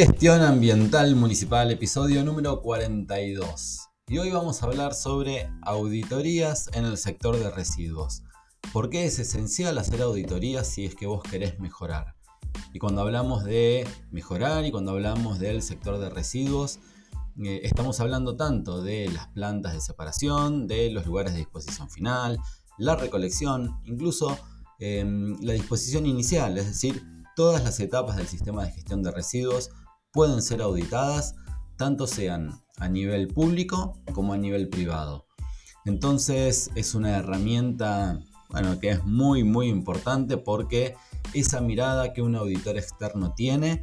Gestión Ambiental Municipal, episodio número 42. Y hoy vamos a hablar sobre auditorías en el sector de residuos. ¿Por qué es esencial hacer auditorías si es que vos querés mejorar? Y cuando hablamos de mejorar y cuando hablamos del sector de residuos, eh, estamos hablando tanto de las plantas de separación, de los lugares de disposición final, la recolección, incluso em, la disposición inicial, es decir, todas las etapas del sistema de gestión de residuos pueden ser auditadas, tanto sean a nivel público como a nivel privado. Entonces es una herramienta bueno, que es muy muy importante porque esa mirada que un auditor externo tiene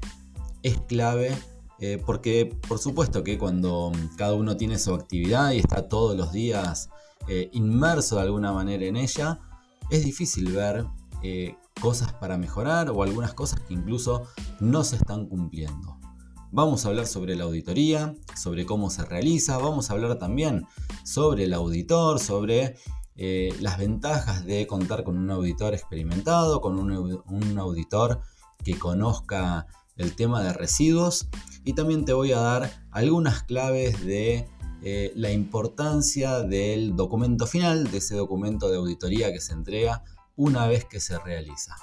es clave eh, porque por supuesto que cuando cada uno tiene su actividad y está todos los días eh, inmerso de alguna manera en ella, es difícil ver eh, cosas para mejorar o algunas cosas que incluso no se están cumpliendo. Vamos a hablar sobre la auditoría, sobre cómo se realiza, vamos a hablar también sobre el auditor, sobre eh, las ventajas de contar con un auditor experimentado, con un, auditor que conozca el tema de residuos y también te voy a dar algunas claves de eh, la importancia del documento final, de ese documento de auditoría que se entrega una vez que se realiza.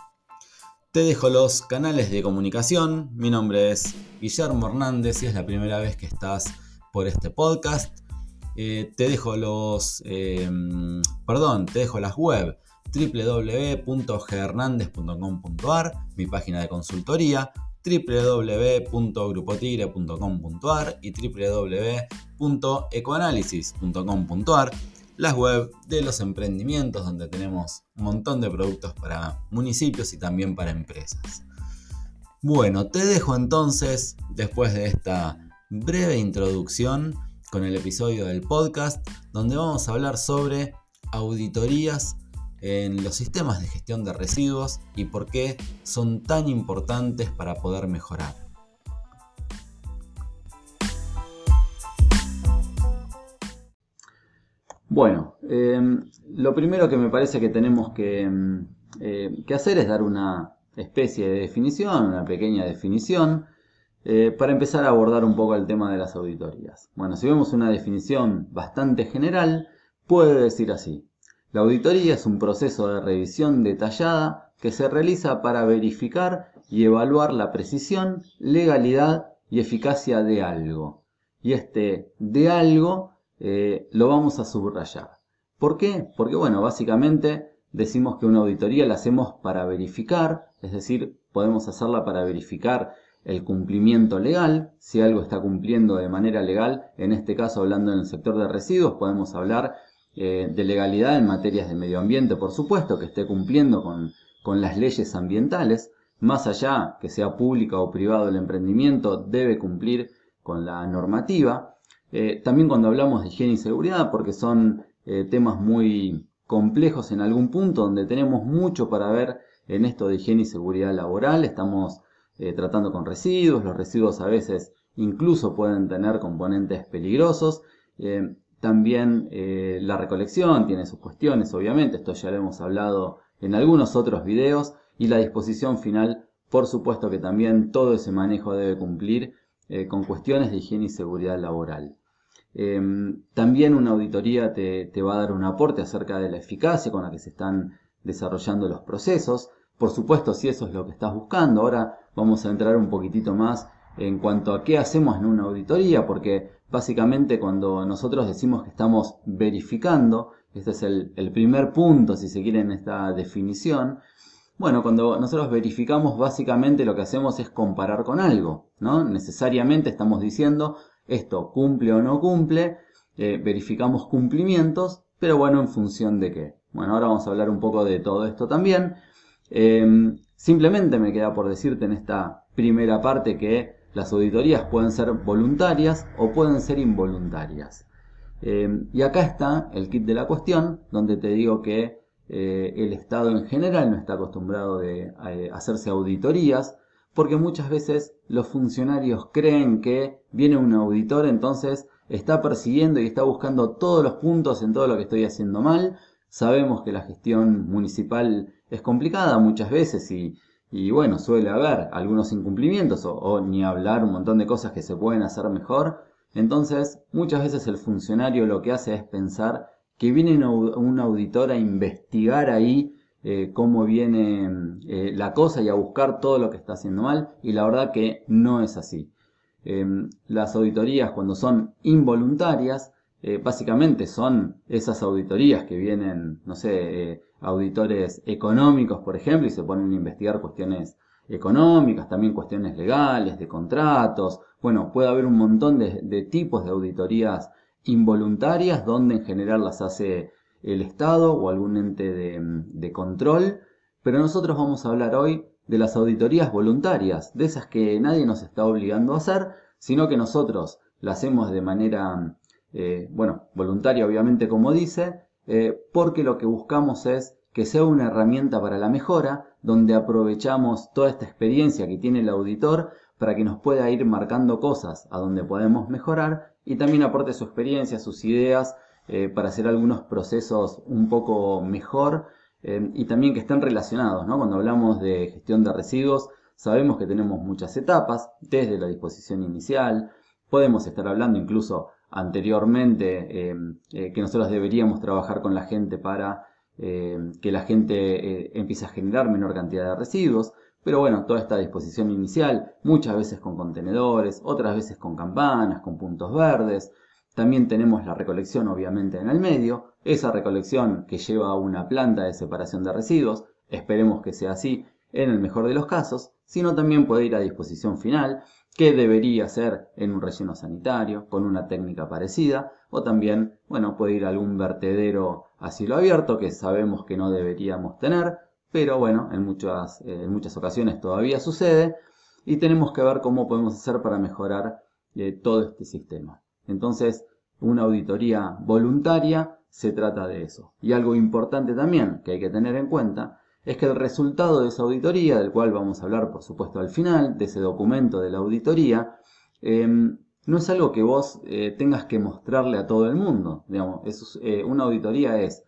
Te dejo los canales de comunicación. Mi nombre es Guillermo Hernández y es la primera vez que estás por este podcast. Eh, te dejo los, em, perdón, te dejo las web www.ghernandez.com.ar, mi página de consultoría, www.grupotigre.com.ar y www.ecoanálisis.com.ar las web de los emprendimientos donde tenemos un montón de productos para municipios y también para empresas. Bueno, te dejo entonces, después de esta breve introducción, con el episodio del podcast, donde vamos a hablar sobre auditorías en los sistemas de gestión de residuos y por qué son tan importantes para poder mejorar. Bueno, em, lo primero que me parece que tenemos em, eh, que, hacer es dar una especie de definición, una pequeña definición, eh, para empezar a abordar un poco el tema de las auditorías. Bueno, si vemos una definición bastante general, puede decir así. La auditoría es un proceso de revisión detallada que se realiza para verificar y evaluar la precisión, legalidad y eficacia de algo. Y este de algo eh, lo vamos a subrayar. ¿Por qué? Porque, bueno, básicamente decimos que una auditoría la hacemos para verificar, es decir, podemos hacerla para verificar el cumplimiento legal, si algo está cumpliendo de manera legal, en este caso hablando en el sector de residuos, podemos hablar eh, de legalidad en materias de medio ambiente, por supuesto, que esté cumpliendo con, con las leyes ambientales, más allá que sea pública o privado el emprendimiento, debe cumplir con la normativa. Eh, también cuando hablamos de higiene y seguridad, porque son eh, temas muy complejos en algún punto, donde tenemos mucho para ver en esto de higiene y seguridad laboral. Estamos eh, tratando con residuos, los residuos a veces incluso pueden tener componentes peligrosos. también la recolección tiene sus cuestiones, obviamente, esto ya lo hemos hablado en algunos otros videos. Y la disposición final, por supuesto que también todo ese manejo debe cumplir con cuestiones de higiene y seguridad laboral. Em, también una auditoría te, va a dar un aporte acerca de la eficacia con la que se están desarrollando los procesos. Por supuesto, si eso es lo que estás buscando, ahora vamos a entrar un poquitito más en cuanto a qué hacemos en una auditoría, porque básicamente cuando nosotros decimos que estamos verificando, este es el, el primer punto, si se quiere, en esta definición, bueno, cuando nosotros verificamos, básicamente lo que hacemos es comparar con algo, ¿no? Necesariamente estamos diciendo esto cumple o no cumple, eh, verificamos cumplimientos, pero bueno, en función de qué. Bueno, ahora vamos a hablar un poco de todo esto también. Em, simplemente me queda por decirte en esta primera parte que las auditorías pueden ser voluntarias o pueden ser involuntarias. Em, y acá está el kit de la cuestión, donde te digo que eh, el Estado en general no está acostumbrado de, a eh, hacerse auditorías, porque muchas veces los funcionarios creen que viene un auditor, entonces está persiguiendo y está buscando todos los puntos en todo lo que estoy haciendo mal. Sabemos que la gestión municipal es complicada muchas veces y, y bueno, suele haber algunos incumplimientos o, ni hablar un montón de cosas que se pueden hacer mejor. Entonces, muchas veces el funcionario lo que hace es pensar que viene un auditor a investigar ahí eh, cómo viene eh, la cosa y a buscar todo lo que está haciendo mal y la verdad que no es así. Em, las auditorías cuando son involuntarias, eh, básicamente son esas auditorías que vienen, no sé, auditores económicos, por ejemplo, y se ponen a investigar cuestiones económicas, también cuestiones legales, de contratos. Bueno, puede haber un montón de, tipos de auditorías involuntarias donde en general las hace el Estado o algún ente de, de, control, pero nosotros vamos a hablar hoy de las auditorías voluntarias, de esas que nadie nos está obligando a hacer, sino que nosotros las hacemos de manera, eh, bueno, voluntaria obviamente como dice, eh, porque lo que buscamos es que sea una herramienta para la mejora, donde aprovechamos toda esta experiencia que tiene el auditor para que nos pueda ir marcando cosas a donde podemos mejorar y también aporte su experiencia, sus ideas eh, para hacer algunos procesos un poco mejor eh, y también que estén relacionados. ¿no? Cuando hablamos de gestión de residuos, sabemos que tenemos muchas etapas, desde la disposición inicial, podemos estar hablando incluso anteriormente eh, que nosotros deberíamos trabajar con la gente para que la gente empiece a generar menor cantidad de residuos. Pero bueno, toda esta disposición inicial, muchas veces con contenedores, otras veces con campanas, con puntos verdes. También tenemos la recolección obviamente en el medio, esa recolección que lleva a una planta de separación de residuos, esperemos que sea así en el mejor de los casos, sino también puede ir a disposición final, que debería ser en un relleno sanitario, con una técnica parecida, o también, bueno, puede ir a algún vertedero a cielo abierto, que sabemos que no deberíamos tener, pero bueno, en muchas, eh, en muchas ocasiones todavía sucede, y tenemos que ver cómo podemos hacer para mejorar eh, todo este sistema. Entonces, una auditoría voluntaria se trata de eso. Y algo importante también que hay que tener en cuenta es que el resultado de esa auditoría, del cual vamos a hablar por supuesto al final, de ese documento de la auditoría, em, no es algo que vos eh, tengas que mostrarle a todo el mundo. Digamos, eh, una auditoría es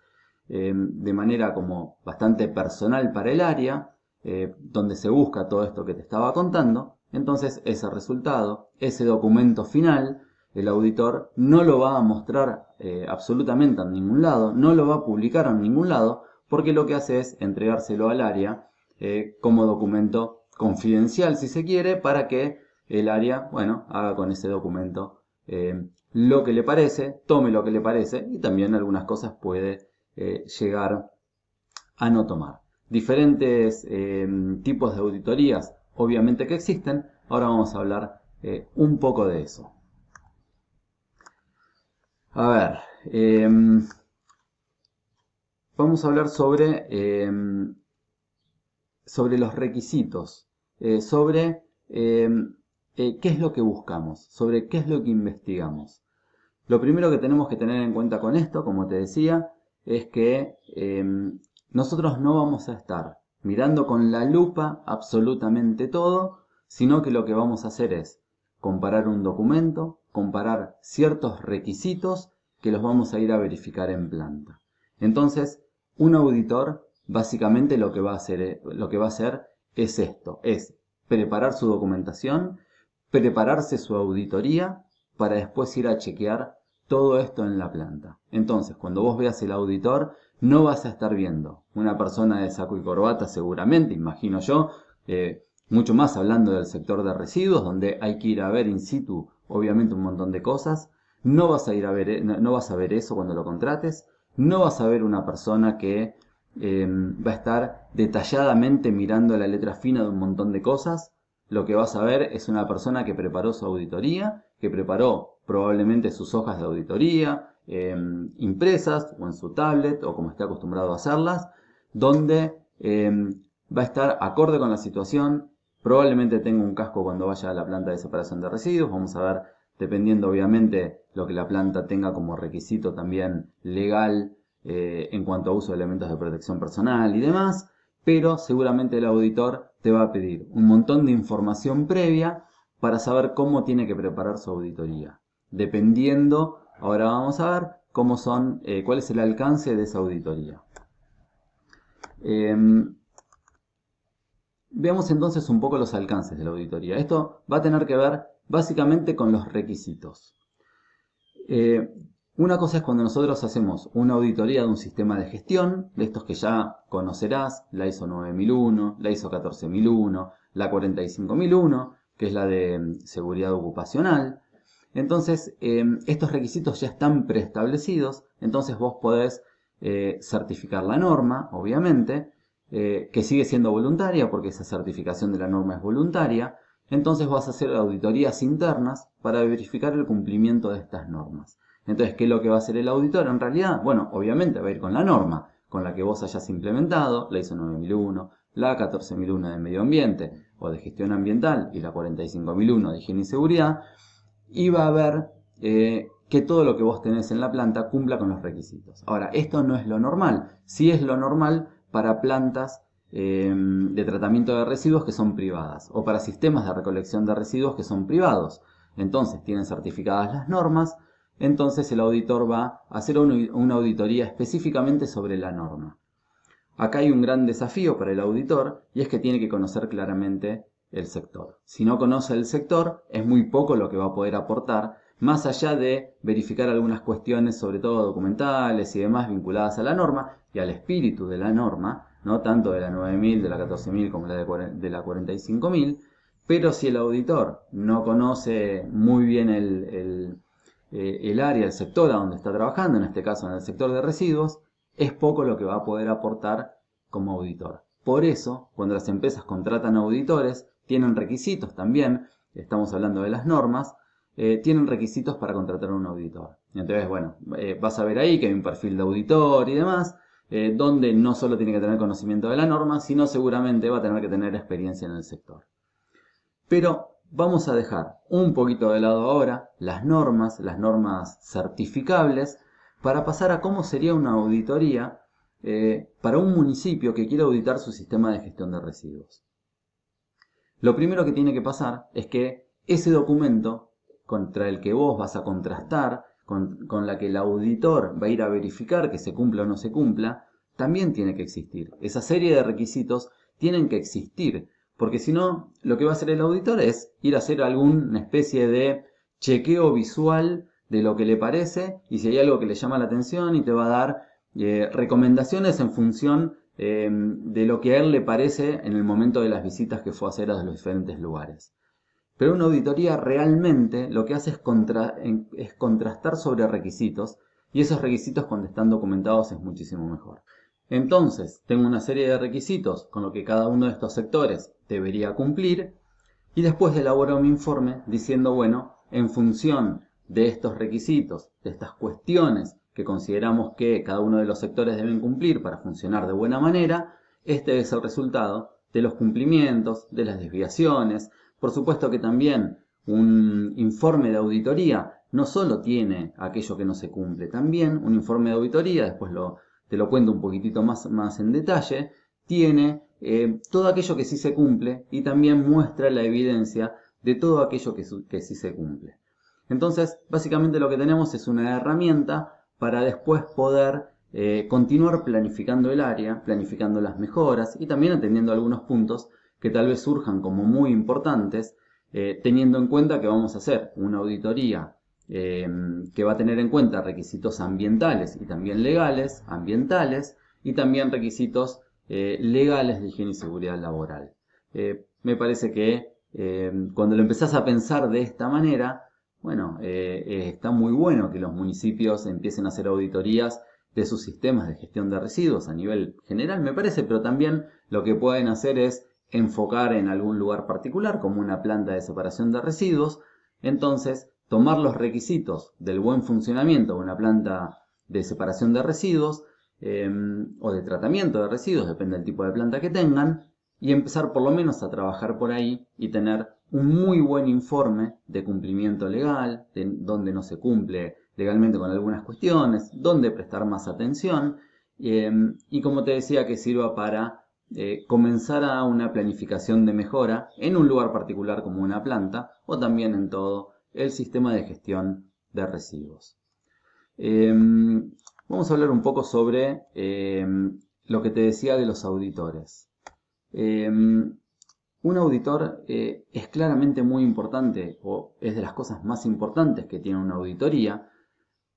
em, de manera como bastante personal para el área, eh, donde se busca todo esto que te estaba contando. Entonces ese resultado, ese documento final, el auditor no lo va a mostrar absolutamente en ningún lado, no lo va a publicar en ningún lado, porque lo que hace es entregárselo al área eh, como documento confidencial, si se quiere, para que el área, bueno, haga con ese documento eh, lo que le parece, tome lo que le parece y también algunas cosas puede eh, llegar a no tomar. Diferentes tipos de auditorías, obviamente que existen, ahora vamos a hablar un poco de eso. A ver, vamos a hablar sobre, em, sobre los requisitos, eh, sobre em, eh, qué es lo que buscamos, sobre qué es lo que investigamos. Lo primero que tenemos que tener en cuenta con esto, como te decía, es que em, nosotros no vamos a estar mirando con la lupa absolutamente todo, sino que lo que vamos a hacer es comparar un documento, comparar ciertos requisitos que los vamos a ir a verificar en planta. Entonces, un auditor básicamente lo que va a hacer, eh, lo que va a hacer es esto, es preparar su documentación, prepararse su auditoría para después ir a chequear todo esto en la planta. Entonces, cuando vos veas el auditor, no vas a estar viendo una persona de saco y corbata seguramente, imagino yo, eh, mucho más hablando del sector de residuos, donde hay que ir a ver in situ, obviamente, un montón de cosas. No vas a ir a ver, eh, no vas a ver eso cuando lo contrates no vas a ver una persona que eh, va a estar detalladamente mirando la letra fina de un montón de cosas. Lo que vas a ver es una persona que preparó su auditoría, que preparó probablemente sus hojas de auditoría eh, impresas o en su tablet o como esté acostumbrado a hacerlas, donde eh, va a estar acorde con la situación. Probablemente tenga un casco cuando vaya a la planta de separación de residuos. Vamos a ver dependiendo obviamente lo que la planta tenga como requisito también legal eh, en cuanto a uso de elementos de protección personal y demás, pero seguramente el auditor te va a pedir un montón de información previa para saber cómo tiene que preparar su auditoría. Dependiendo, ahora vamos a ver cómo son, eh, cuál es el alcance de esa auditoría. Em, veamos entonces un poco los alcances de la auditoría. Esto va a tener que ver básicamente con los requisitos. Eh, una cosa es cuando nosotros hacemos una auditoría de un sistema de gestión, de estos que ya conocerás, la ISO 9001, la ISO 14001, la 45001, que es la de mm, seguridad ocupacional. Entonces, em, estos requisitos ya están preestablecidos, entonces vos podés eh, certificar la norma, obviamente, eh, que sigue siendo voluntaria porque esa certificación de la norma es voluntaria, entonces vas a hacer auditorías internas para verificar el cumplimiento de estas normas. Entonces, ¿qué es lo que va a hacer el auditor en realidad? Bueno, obviamente va a ir con la norma, con la que vos hayas implementado, la ISO 9001, la 14001 de medio ambiente o de gestión ambiental y la 45001 de higiene y seguridad, y va a ver eh, que todo lo que vos tenés en la planta cumpla con los requisitos. Ahora, esto no es lo normal, sí es lo normal para plantas em, de tratamiento de residuos que son privadas o para sistemas de recolección de residuos que son privados. Entonces, tienen certificadas las normas, entonces el auditor va a hacer una auditoría específicamente sobre la norma. Acá hay un gran desafío para el auditor y es que tiene que conocer claramente el sector. Si no conoce el sector, es muy poco lo que va a poder aportar, más allá de verificar algunas cuestiones, sobre todo documentales y demás vinculadas a la norma y al espíritu de la norma, no tanto de la 9000, de la 14000 como la de la 45000, pero si el auditor no conoce muy bien el, eh, el área, el sector a donde está trabajando, en este caso en el sector de residuos, es poco lo que va a poder aportar como auditor. Por eso, cuando las empresas contratan auditores, tienen requisitos también, estamos hablando de las normas, eh, tienen requisitos para contratar a un auditor. Entonces, bueno, eh, vas a ver ahí que hay un perfil de auditor y demás, donde no solo tiene que tener conocimiento de la norma, sino seguramente va a tener que tener experiencia en el sector. Pero vamos a dejar un poquito de lado ahora las normas, las normas certificables, para pasar a cómo sería una auditoría eh, para un municipio que quiera auditar su sistema de gestión de residuos. Lo primero que tiene que pasar es que ese documento contra el que vos vas a contrastar, con, con la que el auditor va a ir a verificar que se cumpla o no se cumpla, también tiene que existir. Esa serie de requisitos tienen que existir porque si no, lo que va a hacer el auditor es ir a hacer alguna especie de chequeo visual de lo que le parece y si hay algo que le llama la atención y te va a dar eh, recomendaciones en función em, de lo que a él le parece en el momento de las visitas que fue a hacer a los diferentes lugares. Pero una auditoría realmente lo que hace es, contrastar sobre requisitos y esos requisitos cuando están documentados es muchísimo mejor. Entonces, tengo una serie de requisitos con lo que cada uno de estos sectores debería cumplir y después elaboro mi informe diciendo, bueno, en función de estos requisitos, de estas cuestiones que consideramos que cada uno de los sectores deben cumplir para funcionar de buena manera, este es el resultado de los cumplimientos, de las desviaciones. Por supuesto que también un informe de auditoría no solo tiene aquello que no se cumple, también un informe de auditoría, después lo, te lo cuento un poquitito más, más en detalle, tiene eh, todo aquello que sí se cumple y también muestra la evidencia de todo aquello que, sí se cumple. Entonces, básicamente lo que tenemos es una herramienta para después poder eh, continuar planificando el área, planificando las mejoras y también atendiendo algunos puntos que tal vez surjan como muy importantes, eh, teniendo en cuenta que vamos a hacer una auditoría que va a tener en cuenta requisitos ambientales y también legales, ambientales, y también requisitos eh, legales de higiene y seguridad laboral. Eh, me parece que eh, cuando lo empezás a pensar de esta manera, bueno, está muy bueno que los municipios empiecen a hacer auditorías de sus sistemas de gestión de residuos a nivel general, me parece, pero también lo que pueden hacer es enfocar en algún lugar particular, como una planta de separación de residuos, entonces tomar los requisitos del buen funcionamiento de una planta de separación de residuos, Em, o de tratamiento de residuos, depende del tipo de planta que tengan, y empezar por lo menos a trabajar por ahí y tener un muy buen informe de cumplimiento legal, de donde no se cumple legalmente con algunas cuestiones, donde prestar más atención, em, y como te decía, que sirva para eh, comenzar a una planificación de mejora en un lugar particular como una planta o también en todo el sistema de gestión de residuos. Em, Vamos a hablar un poco sobre eh, lo que te decía de los auditores. Eh, un auditor eh, es claramente muy importante o es de las cosas más importantes que tiene una auditoría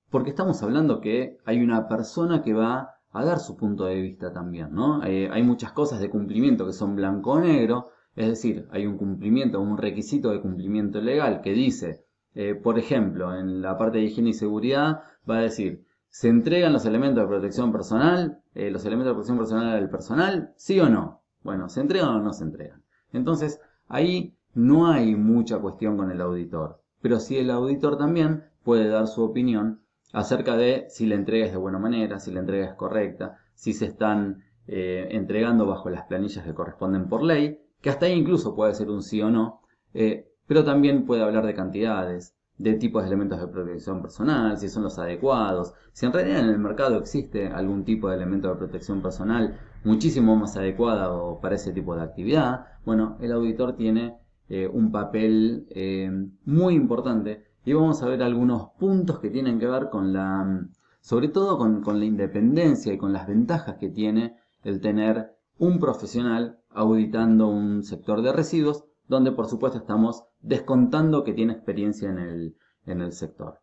porque estamos hablando que hay una persona que va a dar su punto de vista también, ¿no? Eh, hay muchas cosas de cumplimiento que son blanco o negro, es decir, hay un cumplimiento, un requisito de cumplimiento legal que dice, eh, por ejemplo, en la parte de higiene y seguridad va a decir, ¿se entregan los elementos de protección personal, eh, los elementos de protección personal al personal, sí o no? Bueno, ¿se entregan o no se entregan? Entonces, ahí no hay mucha cuestión con el auditor, pero sí el auditor también puede dar su opinión acerca de si la entrega es de buena manera, si la entrega es correcta, si se están eh, entregando bajo las planillas que corresponden por ley que hasta ahí incluso puede ser un sí o no, eh, pero también puede hablar de cantidades, de tipos de elementos de protección personal, si son los adecuados, si en realidad en el mercado existe algún tipo de elemento de protección personal muchísimo más adecuado para ese tipo de actividad, bueno, el auditor tiene eh, un papel eh, muy importante y vamos a ver algunos puntos que tienen que ver con la, sobre todo con, con la independencia y con las ventajas que tiene el tener un profesional auditando un sector de residuos, donde por supuesto estamos descontando que tiene experiencia en el, en el sector.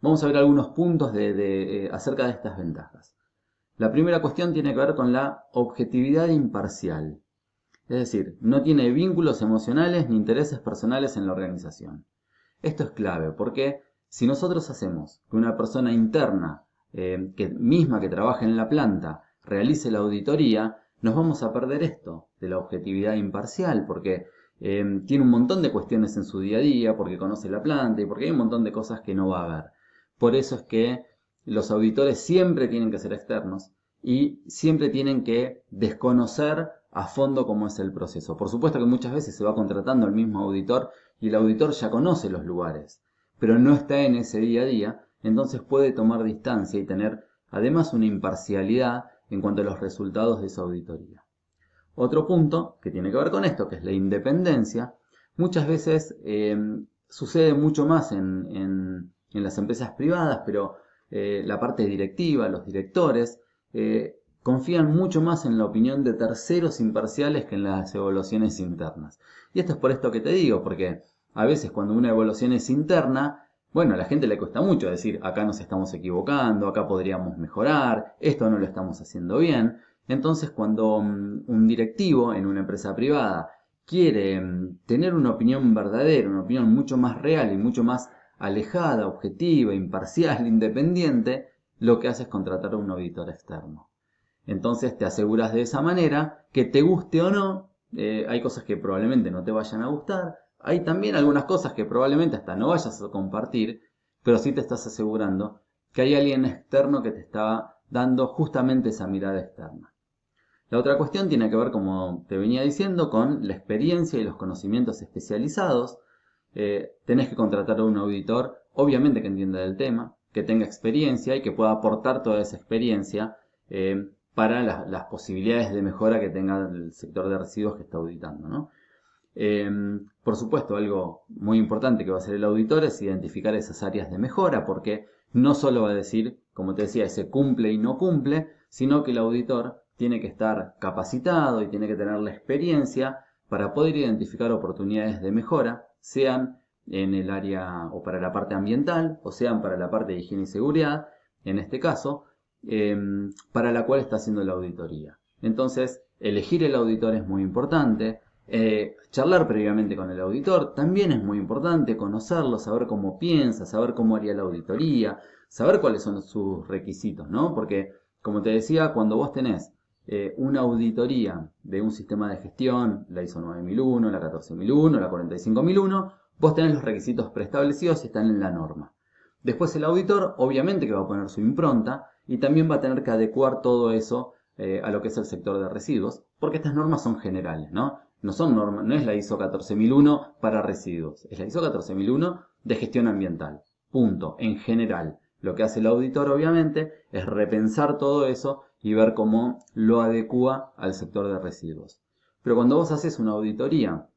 Vamos a ver algunos puntos de, eh, acerca de estas ventajas. La primera cuestión tiene que ver con la objetividad imparcial. Es decir, no tiene vínculos emocionales ni intereses personales en la organización. Esto es clave porque si nosotros hacemos que una persona interna, eh, que, misma que trabaja en la planta, realice la auditoría, nos vamos a perder esto de la objetividad imparcial, porque eh, tiene un montón de cuestiones en su día a día, porque conoce la planta y porque hay un montón de cosas que no va a ver. Por eso es que los auditores siempre tienen que ser externos y siempre tienen que desconocer a fondo cómo es el proceso. Por supuesto que muchas veces se va contratando el mismo auditor y el auditor ya conoce los lugares, pero no está en ese día a día, entonces puede tomar distancia y tener además una imparcialidad en cuanto a los resultados de esa auditoría. Otro punto que tiene que ver con esto, que es la independencia, muchas veces em, sucede mucho más en, las empresas privadas, pero eh, la parte directiva, los directores, eh, confían mucho más en la opinión de terceros imparciales que en las evaluaciones internas. Y esto es por esto que te digo, porque a veces cuando una evaluación es interna, bueno, a la gente le cuesta mucho decir, acá nos estamos equivocando, acá podríamos mejorar, esto no lo estamos haciendo bien. Entonces, cuando mm, un directivo en una empresa privada quiere mm, tener una opinión verdadera, una opinión mucho más real y mucho más alejada, objetiva, imparcial, independiente, lo que hace es contratar a un auditor externo. Entonces te aseguras de esa manera que te guste o no, eh, hay cosas que probablemente no te vayan a gustar, hay también algunas cosas que probablemente hasta no vayas a compartir, pero sí te estás asegurando que hay alguien externo que te está dando justamente esa mirada externa. La otra cuestión tiene que ver, como te venía diciendo, con la experiencia y los conocimientos especializados. Eh, tenés que contratar a un auditor, obviamente que entienda del tema, que tenga experiencia y que pueda aportar toda esa experiencia eh, para las posibilidades de mejora que tenga el sector de residuos que está auditando. ¿no? Em, por supuesto, algo muy importante que va a hacer el auditor es identificar esas áreas de mejora, porque no solo va a decir, como te decía, se cumple y no cumple, sino que el auditor tiene que estar capacitado y tiene que tener la experiencia para poder identificar oportunidades de mejora, sean en el área o para la parte ambiental, o sean para la parte de higiene y seguridad, en este caso, em, para la cual está haciendo la auditoría. Entonces, elegir el auditor es muy importante, eh, charlar previamente con el auditor también es muy importante, conocerlo, saber cómo piensa, saber cómo haría la auditoría, saber cuáles son sus requisitos, ¿no? Porque, como te decía, cuando vos tenés eh, una auditoría de un sistema de gestión, la ISO 9001, la 14001, la 45001, vos tenés los requisitos preestablecidos y están en la norma. Después el auditor, obviamente que va a poner su impronta y también va a tener que adecuar todo eso eh, a lo que es el sector de residuos, porque estas normas son generales, ¿no? No, son normas, no es la ISO 14001 para residuos, es la ISO 14001 de gestión ambiental. Punto. En general, lo que hace el auditor obviamente es repensar todo eso y ver cómo lo adecua al sector de residuos. Pero cuando vos haces una auditoría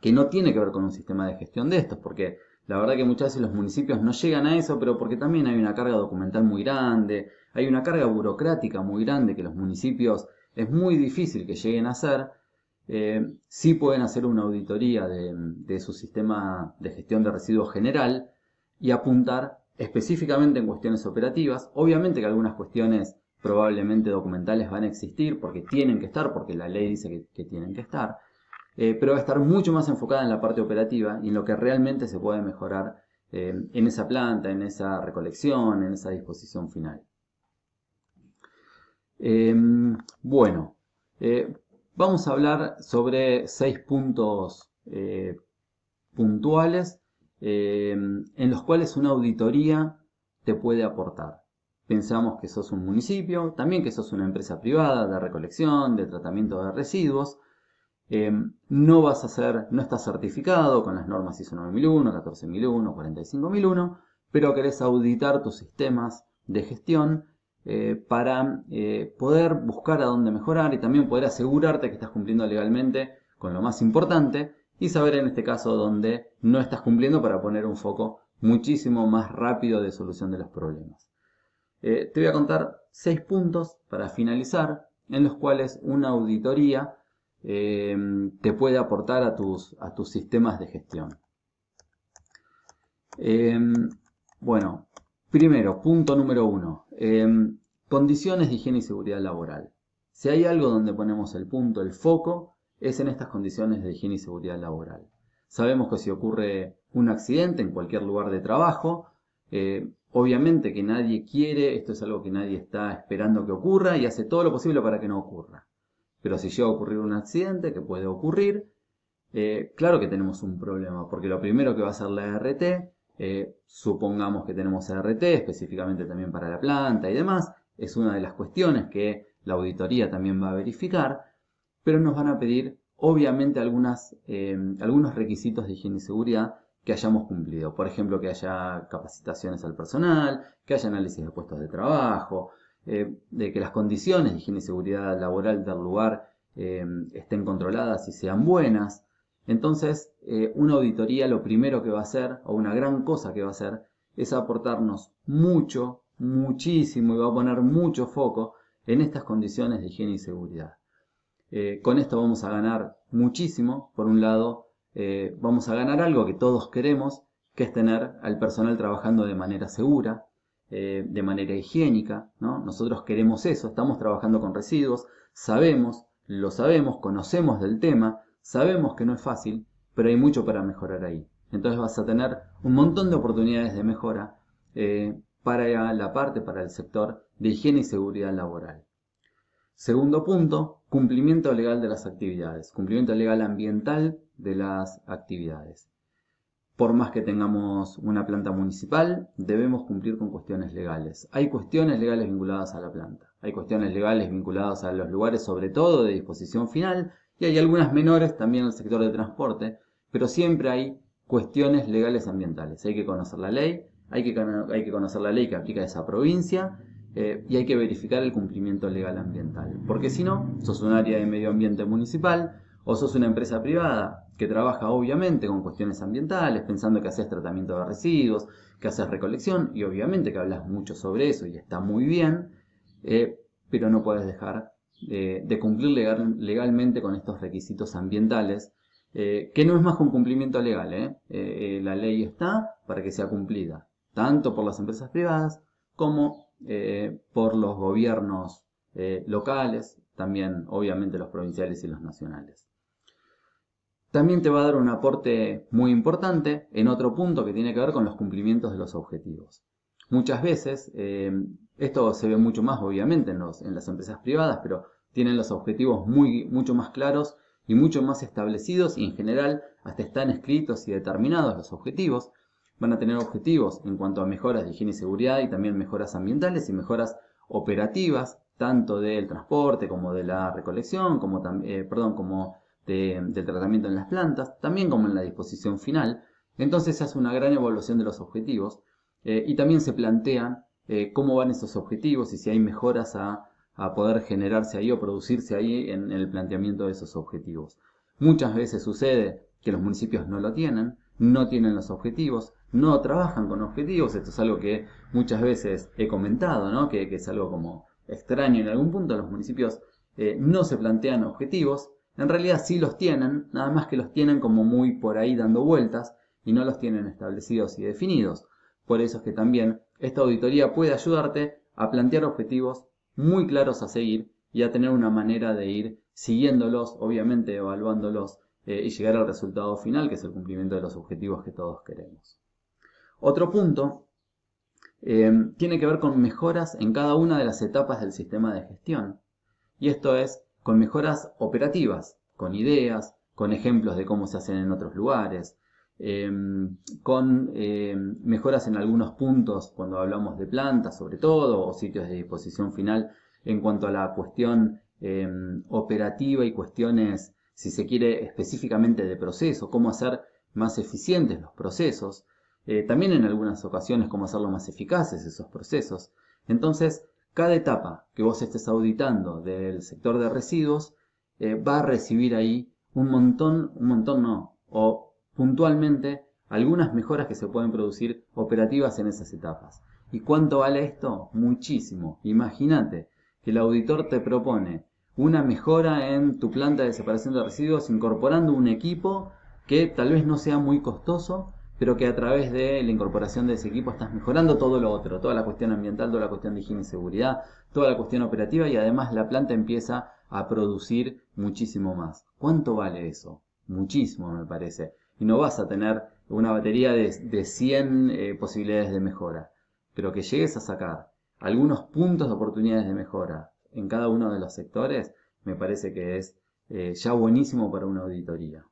que no tiene que ver con un sistema de gestión de estos, porque la verdad que muchas veces los municipios no llegan a eso, pero porque también hay una carga documental muy grande, hay una carga burocrática muy grande que los municipios es muy difícil que lleguen a hacer, eh, sí pueden hacer una auditoría de, su sistema de gestión de residuos general y apuntar específicamente en cuestiones operativas. Obviamente que algunas cuestiones probablemente documentales van a existir porque tienen que estar, porque la ley dice que, tienen que estar, eh, pero va a estar mucho más enfocada en la parte operativa y en lo que realmente se puede mejorar eh, en esa planta, en esa recolección, en esa disposición final. Em, bueno, eh, vamos a hablar sobre seis puntos puntuales em, en los cuales una auditoría te puede aportar. Pensamos que sos un municipio, también que sos una empresa privada de recolección, de tratamiento de residuos. Em, no vas a ser, no estás certificado con las normas ISO 9001, 14001, 45001, pero querés auditar tus sistemas de gestión eh, para eh, poder buscar a dónde mejorar y también poder asegurarte que estás cumpliendo legalmente con lo más importante y saber en este caso dónde no estás cumpliendo para poner un foco muchísimo más rápido de solución de los problemas. Eh, te voy a contar seis puntos para finalizar en los cuales una auditoría te puede aportar a tus, a tus sistemas de gestión. bueno, Primero, punto número uno. Em, condiciones de higiene y seguridad laboral. Si hay algo donde ponemos el punto, el foco, es en estas condiciones de higiene y seguridad laboral. Sabemos que si ocurre un accidente en cualquier lugar de trabajo, eh, obviamente que nadie quiere, esto es algo que nadie está esperando que ocurra y hace todo lo posible para que no ocurra. Pero si llega a ocurrir un accidente, que puede ocurrir, eh, claro que tenemos un problema, porque lo primero que va a hacer la RT eh, supongamos que tenemos RT específicamente también para la planta y demás. Es una de las cuestiones que la auditoría también va a verificar. Pero nos van a pedir, obviamente, eh, algunos requisitos de higiene y seguridad que hayamos cumplido. Por ejemplo, que haya capacitaciones al personal, que haya análisis de puestos de trabajo, eh, de que las condiciones de higiene y seguridad laboral del lugar estén controladas y sean buenas. Entonces, eh, una auditoría lo primero que va a hacer, o una gran cosa que va a hacer, es aportarnos mucho, muchísimo y va a poner mucho foco en estas condiciones de higiene y seguridad. Eh, con esto vamos a ganar muchísimo. Por un lado, eh, vamos a ganar algo que todos queremos, que es tener al personal trabajando de manera segura, de manera higiénica. Nosotros queremos eso, estamos trabajando con residuos, sabemos, lo sabemos, conocemos del tema, Sabemos que no es fácil, pero hay mucho para mejorar ahí. Entonces vas a tener un montón de oportunidades de mejora eh, para la parte, para el sector de higiene y seguridad laboral. Segundo punto, cumplimiento legal de las actividades, cumplimiento legal ambiental de las actividades. Por más que tengamos una planta municipal, debemos cumplir con cuestiones legales. Hay cuestiones legales vinculadas a la planta, hay cuestiones legales vinculadas a los lugares, sobre todo de disposición final, y hay algunas menores también en el sector de transporte, pero siempre hay cuestiones legales ambientales. Hay que conocer la ley, hay que, hay que conocer la ley que aplica esa provincia eh, y hay que verificar el cumplimiento legal ambiental. Porque si no, sos un área de medio ambiente municipal o sos una empresa privada que trabaja obviamente con cuestiones ambientales, pensando que haces tratamiento de residuos, que haces recolección y obviamente que hablas mucho sobre eso y está muy bien, eh, pero no puedes dejar de cumplir legalmente con estos requisitos ambientales, eh, que no es más que un cumplimiento legal. ¿eh? Eh, la ley está para que sea cumplida, tanto por las empresas privadas como por los gobiernos locales, también obviamente los provinciales y los nacionales. También te va a dar un aporte muy importante en otro punto que tiene que ver con los cumplimientos de los objetivos. Muchas veces, eh, esto se ve mucho más obviamente en, los, en, las empresas privadas, pero tienen los objetivos muy, mucho más claros y mucho más establecidos y en general hasta están escritos y determinados los objetivos. Van a tener objetivos en cuanto a mejoras de higiene y seguridad y también mejoras ambientales y mejoras operativas, tanto del transporte como de la recolección, como, eh, perdón, como del tratamiento en las plantas, también como en la disposición final. Entonces se hace una gran evaluación de los objetivos eh, y también se plantean eh, cómo van esos objetivos y si hay mejoras a, poder generarse ahí o producirse ahí en, el planteamiento de esos objetivos. Muchas veces sucede que los municipios no lo tienen, no tienen los objetivos, no trabajan con objetivos. Esto es algo que muchas veces he comentado, ¿no? que, es algo como extraño en algún punto. Los municipios eh, no se plantean objetivos En realidad sí los tienen, nada más que los tienen como muy por ahí dando vueltas y no los tienen establecidos y definidos. Por eso es que también esta auditoría puede ayudarte a plantear objetivos muy claros a seguir y a tener una manera de ir siguiéndolos, obviamente evaluándolos eh, y llegar al resultado final, que es el cumplimiento de los objetivos que todos queremos. Otro punto eh, tiene que ver con mejoras en cada una de las etapas del sistema de gestión. Y esto es con mejoras operativas, con ideas, con ejemplos de cómo se hacen en otros lugares, eh, con mejoras en algunos puntos cuando hablamos de plantas sobre todo, o sitios de disposición final en cuanto a la cuestión em, operativa y cuestiones, si se quiere, específicamente de proceso, cómo hacer más eficientes los procesos, eh, también en algunas ocasiones cómo hacerlos más eficaces esos procesos. Entonces, cada etapa que vos estés auditando del sector de residuos eh, va a recibir ahí un montón, un montón no, o puntualmente algunas mejoras que se pueden producir operativas en esas etapas. ¿Y cuánto vale esto? Muchísimo. Imagínate, que el auditor te propone una mejora en tu planta de separación de residuos incorporando un equipo que tal vez no sea muy costoso, pero que a través de la incorporación de ese equipo estás mejorando todo lo otro, toda la cuestión ambiental, toda la cuestión de higiene y seguridad, toda la cuestión operativa y además la planta empieza a producir muchísimo más. ¿Cuánto vale eso? Muchísimo me parece. Y no vas a tener una batería de, 100 eh, posibilidades de mejora, pero que llegues a sacar algunos puntos de oportunidades de mejora en cada uno de los sectores, me parece que es eh, ya buenísimo para una auditoría.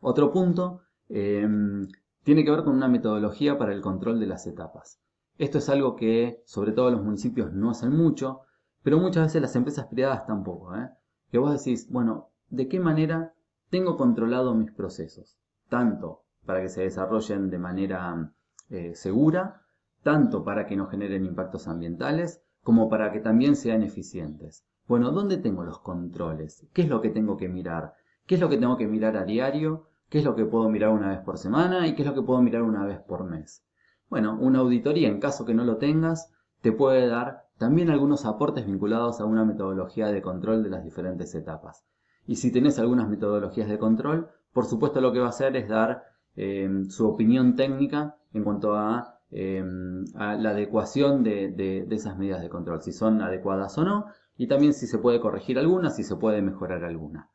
Otro punto em, tiene que ver con una metodología para el control de las etapas. Esto es algo que sobre todo los municipios no hacen mucho, pero muchas veces las empresas privadas tampoco. ¿eh? Que vos decís, bueno, ¿de qué manera tengo controlado mis procesos? Tanto para que se desarrollen de manera eh, segura, tanto para que no generen impactos ambientales como para que también sean eficientes. Bueno, ¿dónde tengo los controles? ¿Qué es lo que tengo que mirar? ¿Qué es lo que tengo que mirar a diario? ¿Qué es lo que puedo mirar una vez por semana? ¿Y qué es lo que puedo mirar una vez por mes? Bueno, una auditoría, en caso que no lo tengas, te puede dar también algunos aportes vinculados a una metodología de control de las diferentes etapas. Y si tenés algunas metodologías de control, por supuesto lo que va a hacer es dar eh, su opinión técnica en cuanto a Em, a la adecuación de, esas medidas de control, si son adecuadas o no, y también si se puede corregir alguna, si se puede mejorar alguna.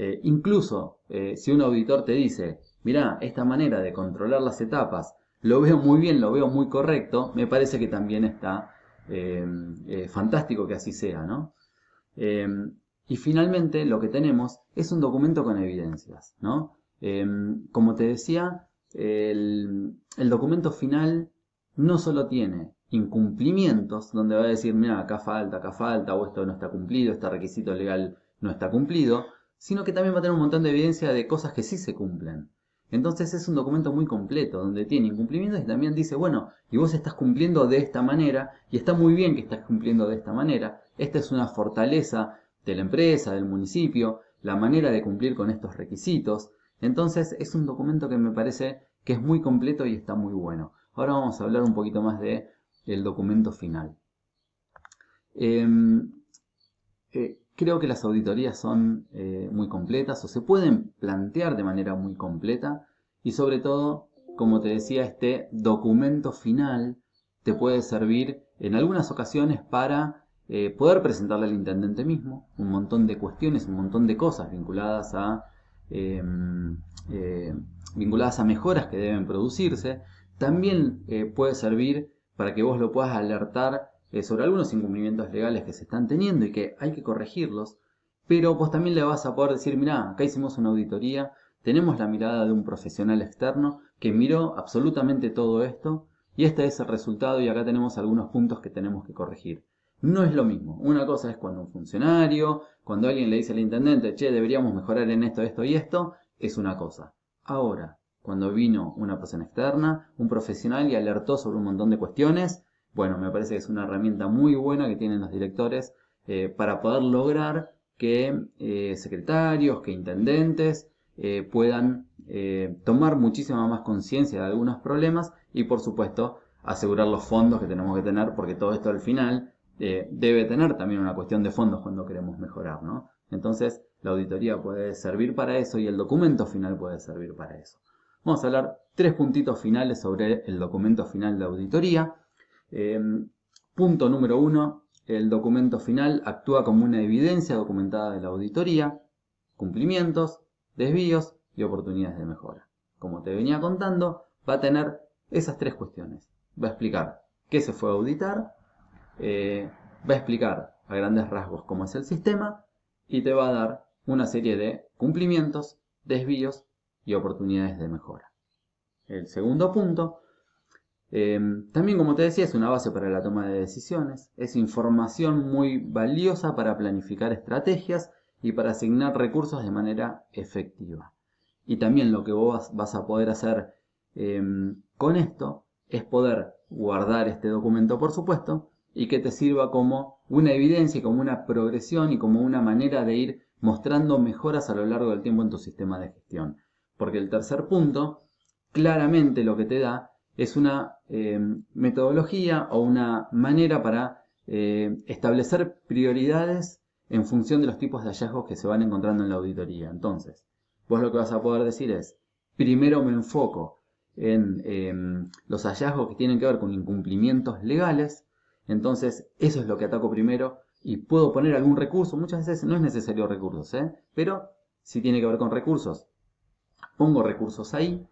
Eh, incluso eh, si un auditor te dice, mira, esta manera de controlar las etapas, lo veo muy bien, lo veo muy correcto, me parece que también está em, eh, fantástico que así sea, ¿no? Em, y finalmente lo que tenemos es un documento con evidencias, ¿no? como te decía, el, el documento final no solo tiene incumplimientos, donde va a decir, mira, acá falta, acá falta, o esto no está cumplido, este requisito legal no está cumplido, sino que también va a tener un montón de evidencia de cosas que sí se cumplen. Entonces es un documento muy completo, donde tiene incumplimientos y también dice, bueno, y vos estás cumpliendo de esta manera, y está muy bien que estás cumpliendo de esta manera, esta es una fortaleza de la empresa, del municipio, la manera de cumplir con estos requisitos. Entonces es un documento que me parece que es muy completo y está muy bueno. Ahora vamos a hablar un poquito más de el documento final. Em, eh, creo que las auditorías son eh, muy completas o se pueden plantear de manera muy completa y sobre todo, como te decía, este documento final te puede servir en algunas ocasiones para eh, poder presentarle al intendente mismo un montón de cuestiones, un montón de cosas vinculadas a, em, vinculadas a mejoras que deben producirse. También eh, puede servir para que vos lo puedas alertar eh, sobre algunos incumplimientos legales que se están teniendo y que hay que corregirlos, pero vos también le vas a poder decir, mira, acá hicimos una auditoría, tenemos la mirada de un profesional externo que miró absolutamente todo esto y este es el resultado y acá tenemos algunos puntos que tenemos que corregir. No es lo mismo. Una cosa es cuando un funcionario, cuando alguien le dice al intendente, che, deberíamos mejorar en esto, esto y esto, es una cosa. Ahora, cuando vino una persona externa, un profesional y alertó sobre un montón de cuestiones. Bueno, me parece que es una herramienta muy buena que tienen los directores eh, para poder lograr que eh, secretarios, que intendentes eh, puedan tomar muchísima más conciencia de algunos problemas y por supuesto asegurar los fondos que tenemos que tener porque todo esto al final debe tener también una cuestión de fondos cuando queremos mejorar, ¿no? Entonces, la auditoría puede servir para eso y el documento final puede servir para eso. Vamos a hablar tres puntitos finales sobre el documento final de auditoría. Em, punto número uno, el documento final actúa como una evidencia documentada de la auditoría, cumplimientos, desvíos y oportunidades de mejora. Como te venía contando, va a tener esas tres cuestiones. Va a explicar qué se fue a auditar, eh, va a explicar a grandes rasgos cómo es el sistema y te va a dar una serie de cumplimientos, desvíos y oportunidades de mejora. El segundo punto, em, también como te decía, es una base para la toma de decisiones, es información muy valiosa para planificar estrategias y para asignar recursos de manera efectiva. Y también lo que vos vas a poder hacer em, con esto es poder guardar este documento, por supuesto, y que te sirva como una evidencia, como una progresión y como una manera de ir mostrando mejoras a lo largo del tiempo en tu sistema de gestión. Porque el tercer punto, claramente lo que te da es una em, metodología o una manera para eh, establecer prioridades en función de los tipos de hallazgos que se van encontrando en la auditoría. Entonces, vos lo que vas a poder decir es, primero me enfoco en em, los hallazgos que tienen que ver con incumplimientos legales, entonces eso es lo que ataco primero y puedo poner algún recurso, muchas veces no es necesario recursos, ¿eh? pero si tiene que ver con recursos, pongo recursos ahí,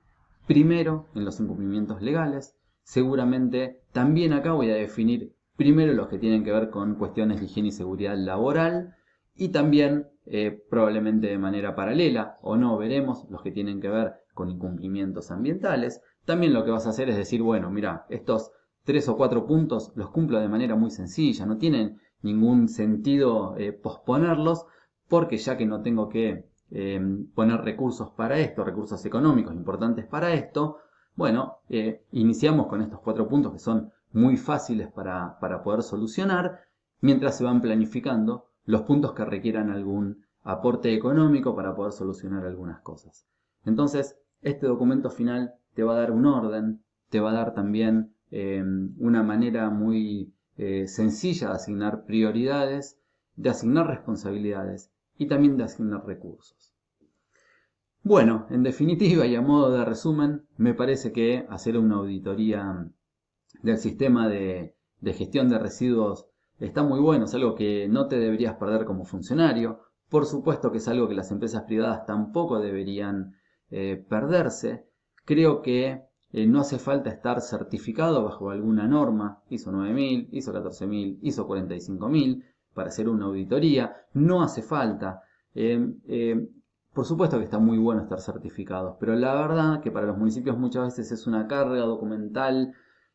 primero en los incumplimientos legales, seguramente también acá voy a definir primero los que tienen que ver con cuestiones de higiene y seguridad laboral y también eh, probablemente de manera paralela o no, veremos los que tienen que ver con incumplimientos ambientales. También lo que vas a hacer es decir, bueno, mira, estos tres o cuatro puntos los cumplo de manera muy sencilla, no tienen ningún sentido eh, posponerlos porque ya que no tengo que eh, poner recursos para esto, recursos económicos importantes para esto, bueno, iniciamos con estos cuatro puntos que son muy fáciles para, para poder solucionar mientras se van planificando los puntos que requieran algún aporte económico para poder solucionar algunas cosas. Entonces, este documento final te va a dar un orden, te va a dar también em, una manera muy eh, sencilla de asignar prioridades, de asignar responsabilidades y también de asignar recursos. Bueno, en definitiva y a modo de resumen, me parece que hacer una auditoría del sistema de gestión de residuos está muy bueno, es algo que no te deberías perder como funcionario. Por supuesto que es algo que las empresas privadas tampoco deberían eh, perderse. Creo que eh, no hace falta estar certificado bajo alguna norma, ISO 9000, ISO 14000, ISO 45000, para hacer una auditoría. No hace falta. Eh, por supuesto que está muy bueno estar certificados, pero la verdad que para los municipios muchas veces es una carga documental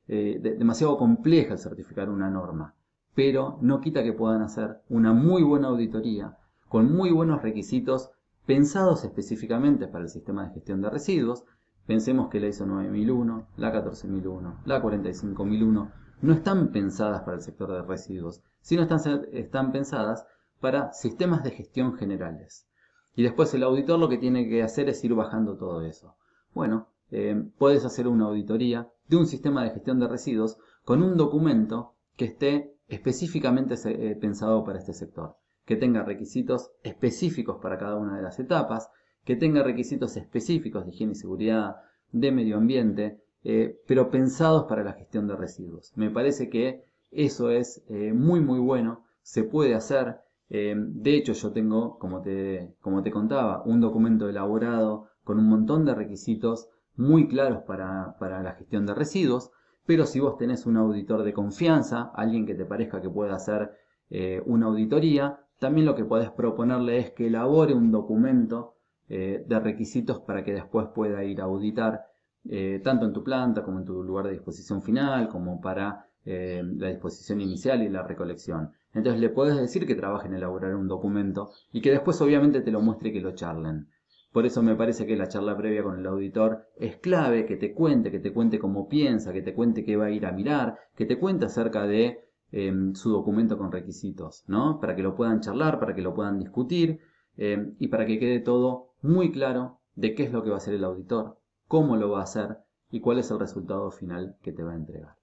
demasiado compleja el certificar una norma pero no quita que puedan hacer una muy buena auditoría con muy buenos requisitos pensados específicamente para el sistema de gestión de residuos. Pensemos que la ISO 9001, la 14001, la 45001 no están pensadas para el sector de residuos, sino están, están pensadas para sistemas de gestión generales. Y después el auditor lo que tiene que hacer es ir bajando todo eso. Bueno, eh, puedes hacer una auditoría de un sistema de gestión de residuos con un documento que esté específicamente eh, pensado para este sector, que tenga requisitos específicos para cada una de las etapas, que tenga requisitos específicos de higiene y seguridad, de medio ambiente, eh, pero pensados para la gestión de residuos. Me parece que eso es eh, muy muy bueno, se puede hacer. de hecho, yo tengo, como te, como te contaba, un documento elaborado con un montón de requisitos muy claros para, para la gestión de residuos. Pero si vos tenés un auditor de confianza, alguien que te parezca que pueda hacer eh, una auditoría, también lo que podés proponerle es que elabore un documento eh, de requisitos para que después pueda ir a auditar eh, tanto en tu planta como en tu lugar de disposición final, como para la disposición inicial y la recolección. Entonces le podés decir que trabaje en elaborar un documento y que después obviamente te lo muestre y que lo charlen. Por eso me parece que la charla previa con el auditor es clave, que te cuente, que te cuente cómo piensa, que te cuente qué va a ir a mirar, que te cuente acerca de em, su documento con requisitos, ¿no? Para que lo puedan charlar, para que lo puedan discutir em, y para que quede todo muy claro de qué es lo que va a hacer el auditor, cómo lo va a hacer y cuál es el resultado final que te va a entregar.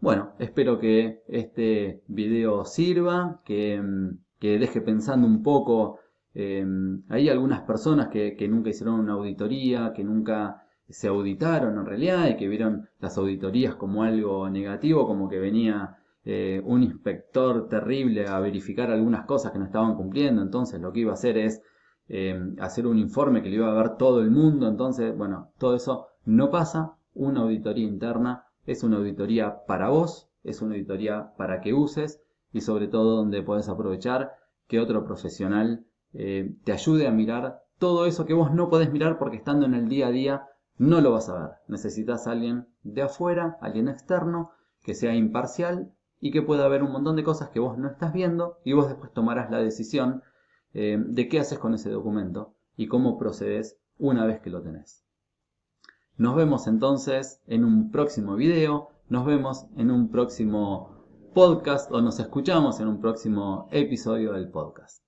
Bueno, espero que este video sirva, que em, que deje pensando un poco. Eh, hay algunas personas que, que nunca hicieron una auditoría, que nunca se auditaron en realidad y que vieron las auditorías como algo negativo, como que venía eh, un inspector terrible a verificar algunas cosas que no estaban cumpliendo, entonces lo que iba a hacer es eh, hacer un informe que le iba a ver todo el mundo, entonces, bueno, todo eso no pasa, una auditoría interna es una auditoría para vos, es una auditoría para que uses y sobre todo donde puedes aprovechar que otro profesional eh, te ayude a mirar todo eso que vos no podés mirar porque estando en el día a día no lo vas a ver. Necesitas a alguien de afuera, alguien externo, que sea imparcial y que pueda ver un montón de cosas que vos no estás viendo y vos después tomarás la decisión eh, de qué haces con ese documento y cómo procedes una vez que lo tenés. Nos vemos entonces en un próximo video, nos vemos en un próximo podcast o nos escuchamos en un próximo episodio del podcast.